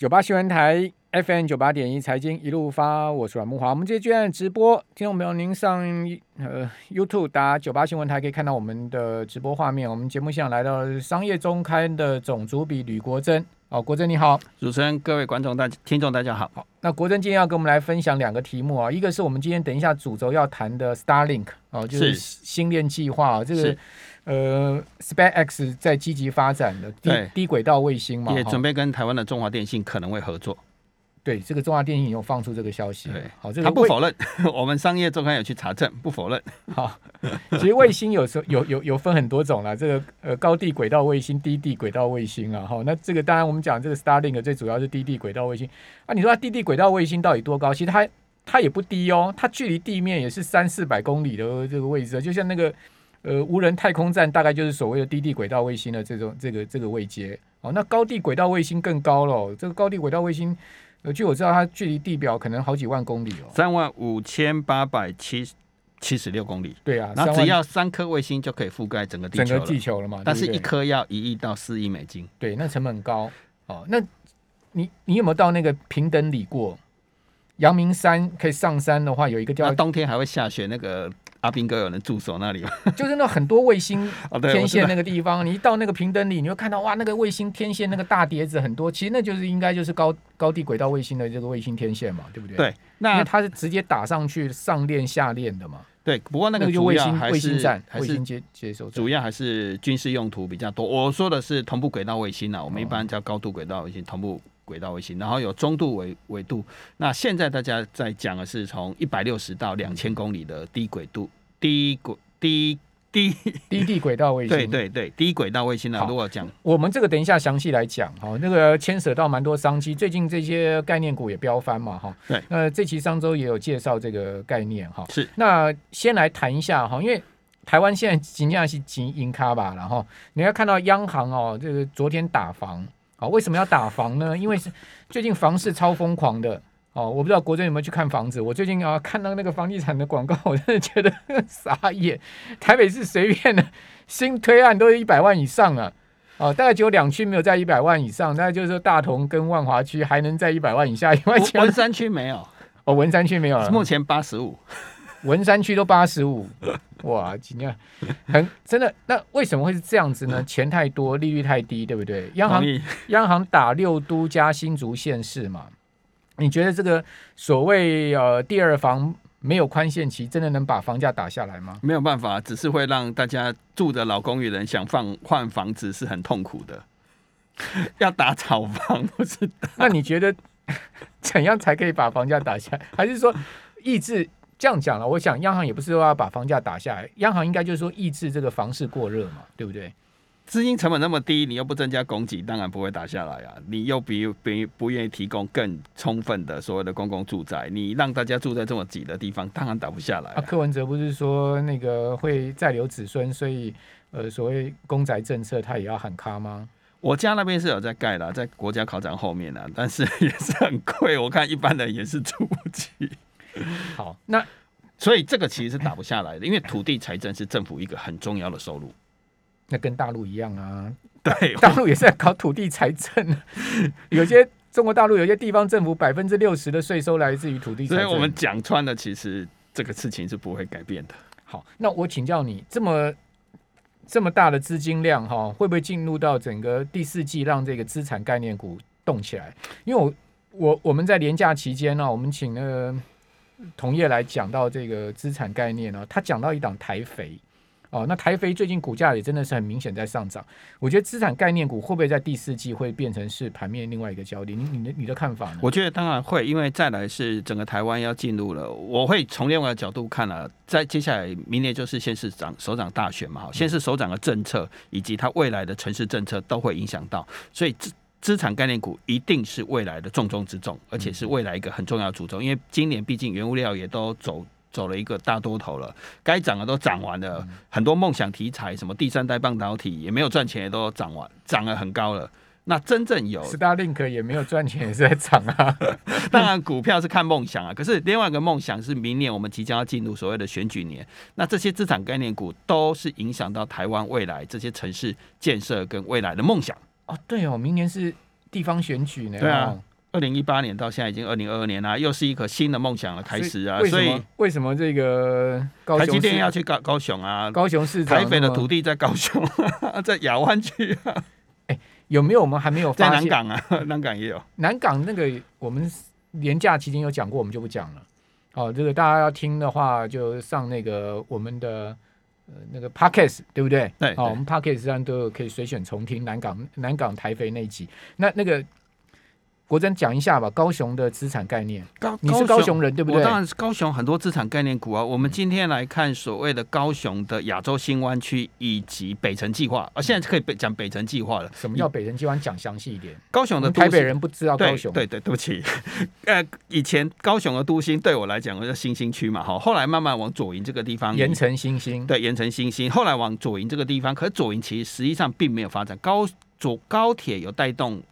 九八新闻台 FM 九八点一财经一路发，我是阮木华。我们这阶段直播，听众朋友，您上呃 YouTube 打九八新闻台可以看到我们的直播画面。我们节目现在来到商业周刊的总主笔吕国珍。哦，国珍你好，主持人、各位观众、大听众大家好。好，那国珍今天要跟我们来分享两个题目啊，一个是我们今天等一下主轴要谈的 Starlink 哦，就是星链计划这个。呃，SpaceX 在积极发展的低低轨道卫星嘛，也准备跟台湾的中华电信可能会合作。对，这个中华电信有放出这个消息。对，好，这个他不否认，我们商业周刊有去查证，不否认。好，其实卫星有时候有有有分很多种了，这个呃高地轨道卫星、低地轨道卫星啊。哈，那这个当然我们讲这个 Starlink 最主要是低地轨道卫星啊。你说它低地轨道卫星到底多高？其实它它也不低哦，它距离地面也是三四百公里的这个位置，就像那个。呃，无人太空站大概就是所谓的低地轨道卫星的这种这个这个位阶哦。那高地轨道卫星更高了，这个高地轨道卫星，呃，据我知道，它距离地表可能好几万公里哦，三万五千八百七七十六公里。对啊，那只要三颗卫星就可以覆盖整个地球整个地球了嘛？但是一颗要一亿到四亿美金。对，那成本高哦。那你你有没有到那个平等里过？阳明山可以上山的话，有一个叫冬天还会下雪那个。阿兵哥有人驻守那里吗？就是那很多卫星 天线那个地方，你一到那个平等里，你会看到哇，那个卫星天线那个大碟子很多，其实那就是应该就是高高地轨道卫星的这个卫星天线嘛，对不对？对，那它是直接打上去上链下链的嘛？对，不过那个就卫星卫星站卫星接接收，主要还是军事用途比较多。我说的是同步轨道卫星啊，我们一般叫高度轨道卫星，同步。轨道卫星，然后有中度纬纬度。那现在大家在讲的是从一百六十到两千公里的低轨度、低轨、低低低地轨道卫星。对对对，低轨道卫星呢？如果讲我们这个等一下详细来讲哈，那个牵涉到蛮多商机。最近这些概念股也飙翻嘛哈。对。那这期商周也有介绍这个概念哈。是。那先来谈一下哈，因为台湾现在尽量是紧银卡吧，然后你要看到央行哦，这个昨天打房。啊，为什么要打房呢？因为是最近房市超疯狂的哦。我不知道国珍有没有去看房子。我最近啊看到那个房地产的广告，我真的觉得 傻眼。台北市随便的新推案都是一百万以上了，哦，大概只有两区没有在一百万以上，大概就是说大同跟万华区还能在一百万以下。文山区没有，哦，文山区没有了，目前八十五。文山区都八十五，哇，今天很真的。那为什么会是这样子呢？钱太多，利率太低，对不对？央行央行打六都加新竹县市嘛？你觉得这个所谓呃第二房没有宽限期，真的能把房价打下来吗？没有办法，只是会让大家住的老公寓人想放换房子是很痛苦的。要打炒房不是？那你觉得 怎样才可以把房价打下来？还是说抑制？这样讲了，我想央行也不是说要把房价打下来，央行应该就是说抑制这个房市过热嘛，对不对？资金成本那么低，你又不增加供给，当然不会打下来啊。你又比比不愿意提供更充分的所谓的公共住宅，你让大家住在这么挤的地方，当然打不下来。啊，柯文哲不是说那个会再留子孙，所以呃，所谓公宅政策他也要喊卡吗？我家那边是有在盖的，在国家考场后面啊，但是也是很贵，我看一般人也是住不起。好，那所以这个其实是打不下来的，因为土地财政是政府一个很重要的收入。那跟大陆一样啊，对，大陆也是在搞土地财政。有些中国大陆有些地方政府百分之六十的税收来自于土地，所以我们讲穿了，其实这个事情是不会改变的。好，那我请教你，这么这么大的资金量哈，会不会进入到整个第四季，让这个资产概念股动起来？因为我我我们在年假期间呢，我们请那个。同业来讲到这个资产概念呢，他讲到一档台肥哦，那台肥最近股价也真的是很明显在上涨。我觉得资产概念股会不会在第四季会变成是盘面另外一个焦点？你你的你的看法呢？我觉得当然会，因为再来是整个台湾要进入了，我会从另外一个角度看了，在接下来明年就是先是长首长大选嘛，先是首长的政策以及他未来的城市政策都会影响到，所以这资产概念股一定是未来的重中之重，而且是未来一个很重要的主轴。因为今年毕竟原物料也都走走了一个大多头了，该涨的都涨完了，很多梦想题材，什么第三代半导体也没有赚钱，也都涨完，涨了很高了。那真正有 Starlink 也没有赚钱，也是在涨啊。当然股票是看梦想啊，可是另外一个梦想是明年我们即将要进入所谓的选举年，那这些资产概念股都是影响到台湾未来这些城市建设跟未来的梦想。哦，对哦，明年是地方选举呢。对啊，二零一八年到现在已经二零二二年啦，又是一个新的梦想的开始啊！所以为什么这个高台积雄市电要去高高雄啊，高雄市台北的土地在高雄，在亚湾区啊，有没有我们还没有在发现？南港啊，南港也有。南港那个我们年假期间有讲过，我们就不讲了。哦，这个大家要听的话，就上那个我们的呃那个 podcast，对不对？对好、对我们 podcast 上都有可以随选重听南港南港台肥那一集。那那个国珍讲一下吧，高雄的资产概念。高你是高雄人对不对我当然是高雄很多资产概念股啊。我们今天来看所谓的高雄的亚洲新湾区以及北城计划，啊，现在可以北讲北城计划了。什么叫北城计划？你讲详细一点。高雄的台北人不知道高雄。对对，对不起，呃，以前高雄的都心对我来讲，我叫新兴区嘛，哈，后来慢慢往左营这个地方移盐城新兴。对，盐城新兴，后来往左营这个地方，可是左营其实实际上并没有发展，高左高铁有带动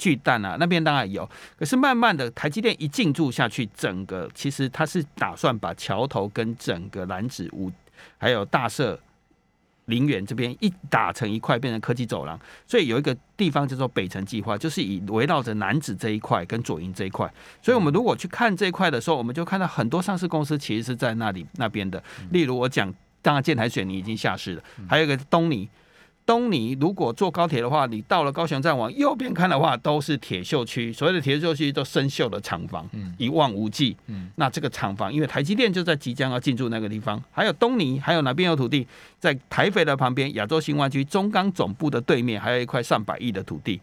巨蛋啊，那边当然有，可是慢慢的台积电一进驻下去，整个其实它是打算把桥头跟整个蓝子五还有大社。林园这边一打成一块，变成科技走廊，所以有一个地方叫做北城计划，就是以围绕着南子这一块跟左营这一块。所以我们如果去看这一块的时候，我们就看到很多上市公司其实是在那里那边的。例如我讲，当然建台水泥已经下市了，还有一个东尼。东尼如果坐高铁的话，你到了高雄站往右边看的话，都是铁锈区。所谓的铁锈区都生锈的厂房，嗯一望无际。嗯那这个厂房，因为台积电就在即将要进驻那个地方，还有东尼，还有哪边有土地，在台北的旁边，亚洲新湾区中钢总部的对面，还有一块上百亿的土地，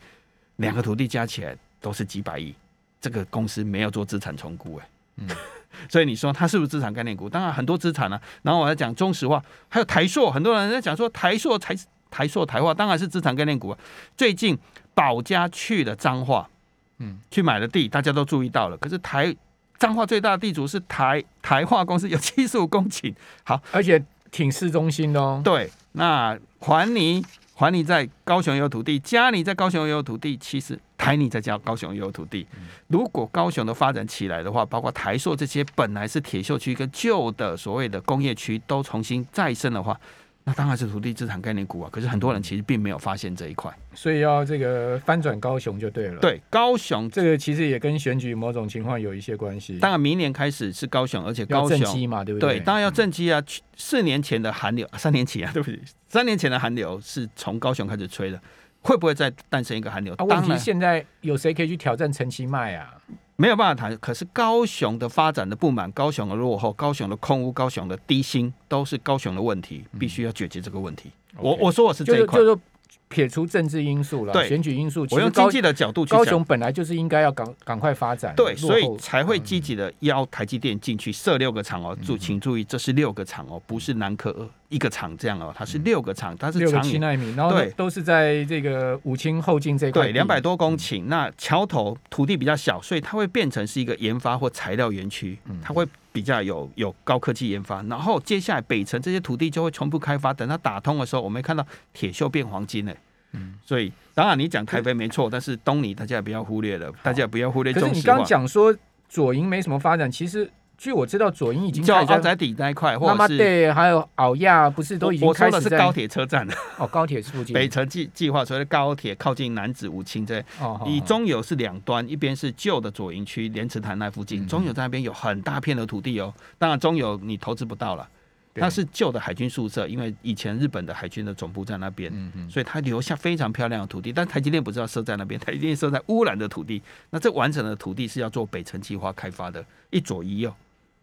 两个土地加起来都是几百亿。这个公司没有做资产重估，哎，嗯 所以你说它是不是资产概念股？当然很多资产啊。然后我在讲中石化，还有台塑，很多人在讲说台塑才台塑台化当然是资产概念股啊。最近保家去了彰化，嗯，去买了地，大家都注意到了。可是台彰化最大的地主是台台化公司，有七十五公顷。好，而且挺市中心的哦。对，那环泥环你在高雄也有土地，嘉里在高雄也有土地，其实台你在加高雄也有土地。如果高雄的发展起来的话，包括台塑这些本来是铁锈区跟旧的所谓的工业区都重新再生的话，那当然是土地资产概念股啊。可是很多人其实并没有发现这一块。所以要这个翻转高雄就对了。，对，高雄这个其实也跟选举某种情况有一些关系。当然明年开始是高雄，而且高雄正机嘛，对不对，对，当然要正机啊。四年前的寒流，三年前啊，对不起，三年前的寒流是从高雄开始吹的，会不会再诞生一个寒流？啊，问题现在有谁可以去挑战陈其迈啊？没有办法谈。可是高雄的发展的不满、高雄的落后、高雄的空屋、高雄的低薪，都是高雄的问题，必须要解决这个问题。我我说我是这一块就是就，是撇除政治因素了，对选举因素，我用经济的角度去讲高雄。本来就是应该要赶赶快发展，对，所以才会积极的邀台积电进去设六个厂哦。注请注意，这是六个厂哦，不是南科二一个厂这样哦，它是六个厂，它是六个长远七纳米，然后对都是在这个武清后进这一块对，两百多公顷。那桥头土地比较小，所以它会变成是一个研发或材料园区，它会比较有有高科技研发。然后接下来北城这些土地就会全部开发，等它打通的时候，我们看到铁锈变黄金呢。嗯，所以当然你讲台北没错，但是东尼大家也不要忽略了，大家也不要忽略可是你刚。讲说左营没什么发展，其实据我知道，左营已经叫奥仔底那一块，或者是对，还有鳌亚，不是都已经我说开始在的是高铁车站，哦，高铁附近 北城计计划，所谓的高铁靠近南子五清这哦，以哦中友是两端，一边是旧的左营区莲池潭那附近，嗯中友在那边有很大片的土地哦。当然，中友你投资不到了，对它是旧的海军宿舍，因为以前日本的海军的总部在那边，嗯嗯所以它留下非常漂亮的土地。但台积电不是要设在那边，台积电设在污染的土地。那这完整的土地是要做北城计划开发的，一左一右，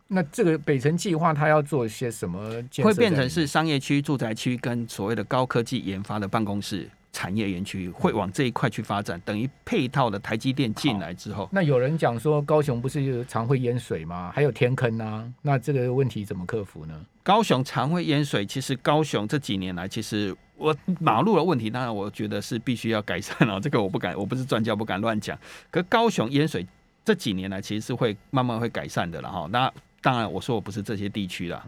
那这个北城计划它要做些什么建设会变？成是商业区、住宅区跟所谓的高科技研发的办公室。产业园区会往这一块去发展，等于配套的台积电进来之后，那有人讲说高雄不是常会淹水吗？还有天坑啊，那这个问题怎么克服呢？高雄常会淹水，其实高雄这几年来，其实我马路的问题，当然我觉得是必须要改善哦。这个我不敢，我不是专家，不敢乱讲。可高雄淹水这几年来，其实是会慢慢会改善的了哈。那当然，我说我不是这些地区啦。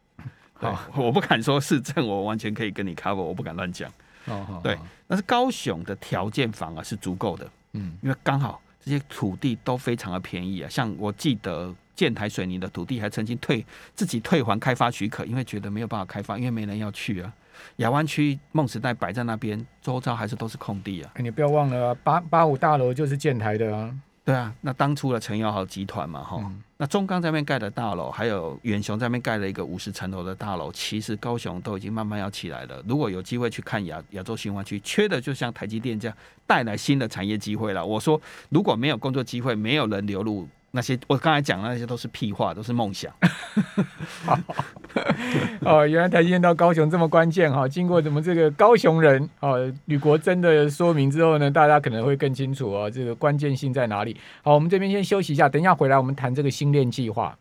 好好，我不敢说市政，我完全可以跟你 cover，我不敢乱讲。哦，好对但是高雄的条件反而是足够的，嗯，因为刚好这些土地都非常的便宜啊。像我记得建台水泥的土地还曾经退自己退还开发许可，因为觉得没有办法开发，因为没人要去啊。亚湾区梦时代摆在那边，周遭还是都是空地啊。哎你不要忘了啊，八八五大楼就是建台的啊，对啊，那当初的陈友豪集团嘛，哈、嗯那中钢这边盖的大楼，还有远雄这边盖了一个五十层楼的大楼，其实高雄都已经慢慢要起来了。如果有机会去看亚亚洲新湾区，缺的就像台积电这样带来新的产业机会了。我说，如果没有工作机会，没有人流入。那些我刚才讲的那些都是屁话，都是梦想。哦，原来台积电到高雄这么关键哈、经过怎么这个高雄人哦吕国珍的说明之后呢，大家可能会更清楚哦，这个关键性在哪里。好，我们这边先休息一下，等一下回来我们谈这个新链计划。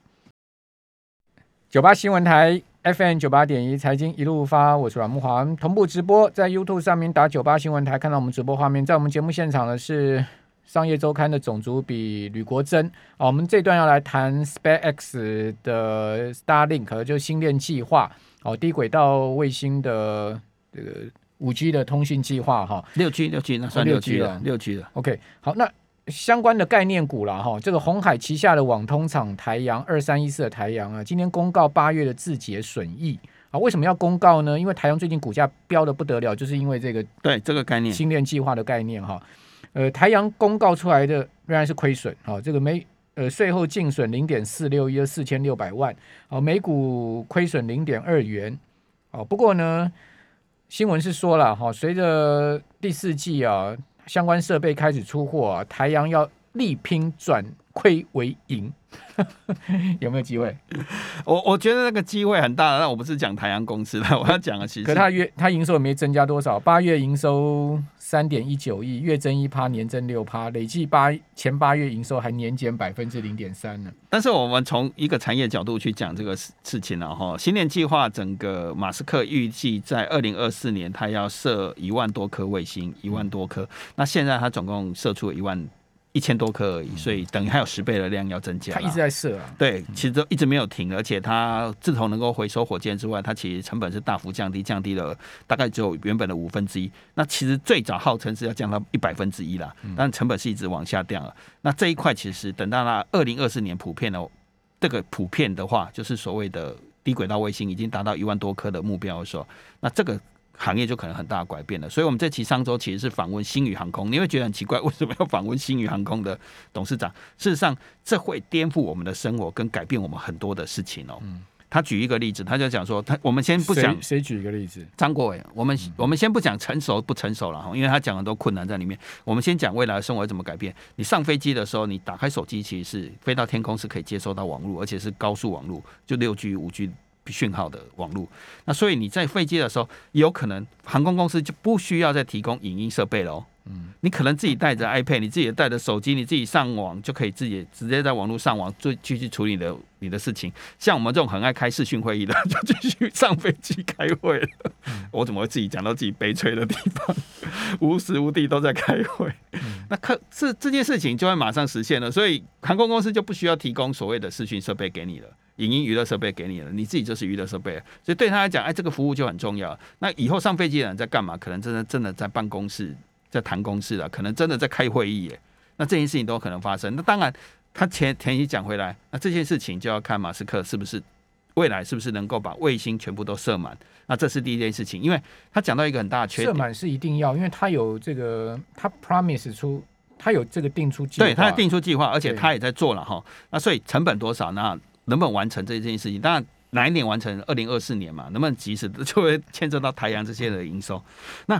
九八新闻台 FM 九八点一财经一路发，我是阮木华，同步直播在 YouTube 上面打九八新闻台，看到我们直播画面，在我们节目现场的是。商业周刊的总主笔吕国珍啊，我们这段要来谈 SpaceX 的 Starlink，就是星链计划哦，低轨道卫星的这个五 G 的通讯计划哈。六 G 六 G 那算哦六六 G 了了，六 G 了。OK，好，那相关的概念股了哈，这个红海旗下的网通厂台阳二三一四的台阳啊，今天公告八月的自结损益啊，为什么要公告呢？因为台阳最近股价飙的不得了，就是因为这个对这个概念，星链计划的概念哈。呃，台阳公告出来的仍然是亏损，好、这个每呃税后净损零点四六亿，四千六百万，好、每股亏损零点二元，哦，不过呢，新闻是说了哈、随着第四季啊相关设备开始出货啊，台阳要力拼转亏为盈，有没有机会？我我觉得那个机会很大的。那我不是讲台阳公司的，我要讲的其实可他月他营收也没增加多少，八月营收三点一九亿，月增一趴，年增六趴，累计八前八月营收还年减百分之零点三呢。但是我们从一个产业角度去讲这个事事情了哈，新年计划整个马斯克预计在二零二四年他要射一万多颗卫星，一万多颗。那现在他总共射出一万一千多颗而已，所以等于还有十倍的量要增加。它一直在射啊，对，其实都一直没有停，而且它自从能够回收火箭之外，它其实成本是大幅降低，降低了大概只有原本的五分之一。那其实最早号称是要降到一百分之一啦，但成本是一直往下降了。那这一块其实等到那二零二四年普遍的这个普遍的话，就是所谓的低轨道卫星已经达到一万多颗的目标的时候，那这个。行业就可能很大的改变了，所以我们这期上周其实是访问星宇航空，你会觉得很奇怪，为什么要访问星宇航空的董事长？事实上，这会颠覆我们的生活，跟改变我们很多的事情哦。他举一个例子，他就讲说，他我们先不讲谁谁举一个例子？张国伟，我们我们先不讲成熟不成熟了哈，因为他讲很多困难在里面。我们先讲未来的生活怎么改变。你上飞机的时候，你打开手机，其实是飞到天空是可以接收到网络，而且是高速网络，就六 G、五 G 讯号的网络。那所以你在飞机的时候，有可能航空公司就不需要再提供影音设备了。嗯，你可能自己带着 iPad，你自己带着手机，你自己上网就可以自己直接在网络上网，就继续处理你的你的事情。像我们这种很爱开视讯会议的，就继续上飞机开会了。我怎么会自己讲到自己悲催的地方？无时无地都在开会。那可这这件事情就会马上实现了，所以航空公司就不需要提供所谓的视讯设备给你了。影音娱乐设备给你了，你自己就是娱乐设备，所以对他来讲，哎，这个服务就很重要。那以后上飞机的人在干嘛？可能真的真的在办公室，在谈公事了，可能真的在开会议耶。那这件事情都有可能发生。那当然，他前前一讲回来，那这件事情就要看马斯克是不是未来是不是能够把卫星全部都射满。那这是第一件事情，因为他讲到一个很大的缺点，射满是一定要，因为他有这个，他 promise 出，他有这个定出计划，对，他定出计划，而且他也在做了哈。那所以成本多少？那能不能完成这件事情？当然哪一年完成？二零二四年嘛，能不能及时？就会牵涉到台阳这些的营收。那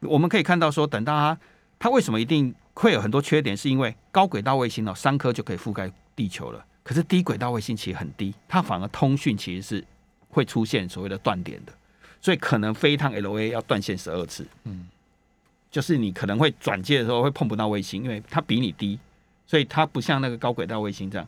我们可以看到说，等到它它为什么一定会有很多缺点？是因为高轨道卫星哦，三颗就可以覆盖地球了。可是低轨道卫星其实很低，它反而通讯其实是会出现所谓的断点的，所以可能飞一趟 LA 要断线十二次。嗯，就是你可能会转接的时候会碰不到卫星，因为它比你低，所以它不像那个高轨道卫星这样。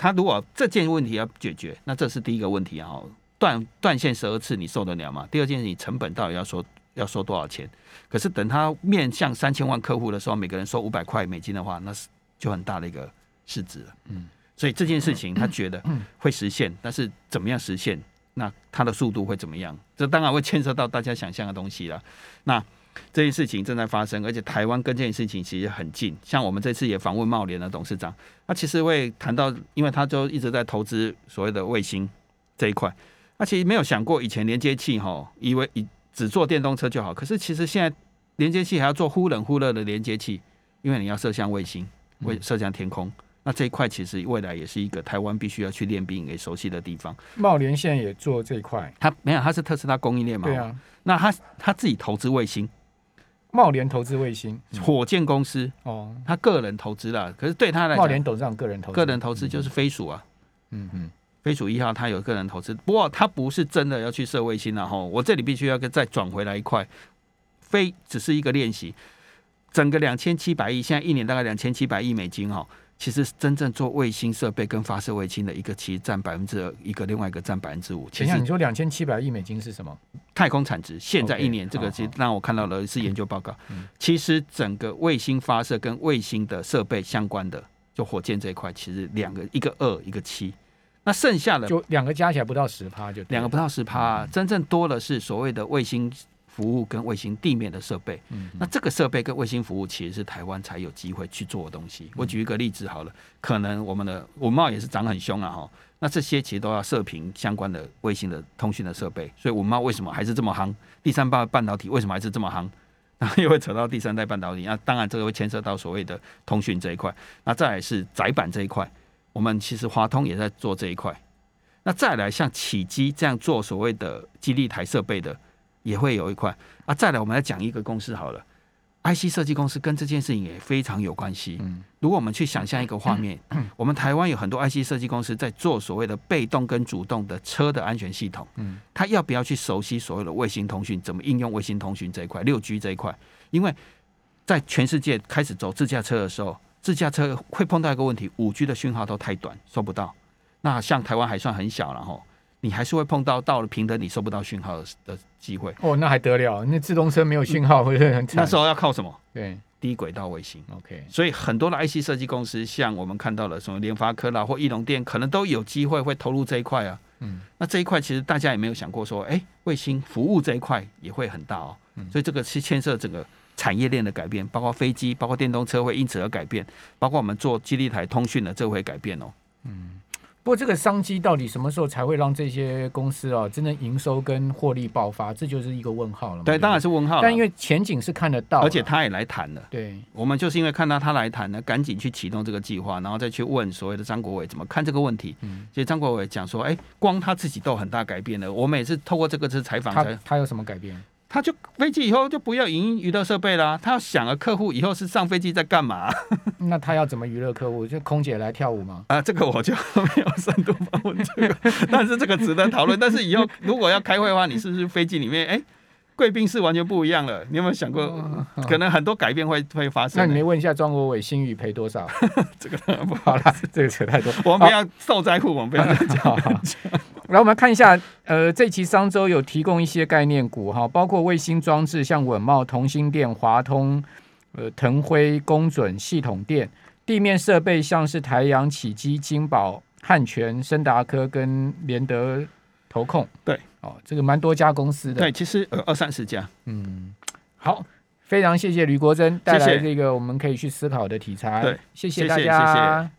那它如果这件问题要解决，那这是第一个问题啊。断断线十二次你受得了吗？第二件事，你成本到底要收要收多少钱？可是等他面向三千万客户的时候，每个人收五百块美金的话，那是就很大的一个市值了。嗯，所以这件事情他觉得会实现，但是怎么样实现？那它的速度会怎么样？这当然会牵涉到大家想象的东西了。那这件事情正在发生，而且台湾跟这件事情其实很近。像我们这次也访问茂联的董事长，他其实会谈到，因为他就一直在投资所谓的卫星这一块，他其实没有想过以前连接器哈，以为以只做电动车就好，可是其实现在连接器还要做忽冷忽热的连接器，因为你要射向卫星，为射向天空。那这一块其实未来也是一个台湾必须要去练兵给熟悉的地方。茂联现在也做这一块，他没有，他是特斯拉供应链嘛？对啊。那他他自己投资卫星，茂联投资卫星，火箭公司哦，他个人投资了。可是对他来讲，茂联董事长个人投个人投资就是飞鼠啊，嗯嗯，飞鼠一号他有个人投资，不过他不是真的要去射卫星了哈。我这里必须要再转回来一块，飞只是一个练习，整个两千七百亿，现在一年大概两千七百亿美金哈。其实真正做卫星设备跟发射卫星的一个，其实占百分之二，一个另外一个占百分之五。等一下，你说两千七百亿美金是什么？太空产值现在一年这个其实让我看到了一次研究报告。其实整个卫星发射跟卫星的设备相关的，就火箭这一块，其实两个一个二一个七，那剩下的就两个加起来不到十趴，就两个不到十趴，真正多的是所谓的卫星。服务跟卫星地面的设备，那这个设备跟卫星服务其实是台湾才有机会去做的东西。我举一个例子好了，可能我们的文茂也是涨很凶啊哈，那这些其实都要射频相关的卫星的通讯的设备，所以文茂为什么还是这么夯？第三代半导体为什么还是这么夯？然后又会扯到第三代半导体，那当然这个会牵涉到所谓的通讯这一块。那再来是窄板这一块，我们其实华通也在做这一块。那再来像启基这样做所谓的基地台设备的。也会有一块啊，再来我们来讲一个公司好了，IC 设计公司跟这件事情也非常有关系。嗯，如果我们去想象一个画面，我们台湾有很多 IC 设计公司在做所谓的被动跟主动的车的安全系统，嗯，他要不要去熟悉所谓的卫星通讯，怎么应用卫星通讯这一块，六 G 这一块？因为在全世界开始走自驾车的时候，自驾车会碰到一个问题，五 G 的讯号都太短，收不到。那像台湾还算很小，然后。你还是会碰到到了平等你收不到讯号的机会哦，那还得了？那自动车没有讯号会很惨。那时候要靠什么？对，低轨道卫星。OK，所以很多的 IC 设计公司，像我们看到了什么联发科啦或翼龙电，可能都有机会会投入这一块啊。嗯，那这一块其实大家也没有想过说，哎，卫星服务这一块也会很大哦。所以这个是牵涉整个产业链的改变，包括飞机，包括电动车会因此而改变，包括我们做基地台通讯的，这会改变哦。嗯。不过，这个商机到底什么时候才会让这些公司啊真正营收跟获利爆发？这就是一个问号了。对，当然是问号。但因为前景是看得到，而且他也来谈了。对，我们就是因为看到他来谈呢，赶紧去启动这个计划，然后再去问所谓的张国伟怎么看这个问题。嗯，其实张国伟讲说，哎，光他自己都很大改变了。我们也是透过这个次采访，他他有什么改变？他就飞机以后就不要影音娱乐设备啦，他要想了客户以后是上飞机在干嘛？那他要怎么娱乐客户？就空姐来跳舞吗？啊，这个我就没有深度访问这个，但是这个值得讨论。但是以后如果要开会的话，你是不是飞机里面哎？贵宾室完全不一样了，你有没有想过，可能很多改变会会发生？那你没问一下庄国伟新宇赔多少？这个不好了，这个扯太多。我们不要受灾户，我们不要讲。来，我们看一下，呃，这期商周有提供一些概念股哈，包括卫星装置，像稳茂、同心电、华通、呃腾辉、公准、系统电；地面设备像是台阳、启基、金宝、汉泉、森达科跟联德投控。对。哦，这个蛮多家公司的，对，其实呃二三十家，嗯，好，非常谢谢吕国珍带来这个我们可以去思考的题材，对，谢谢大家。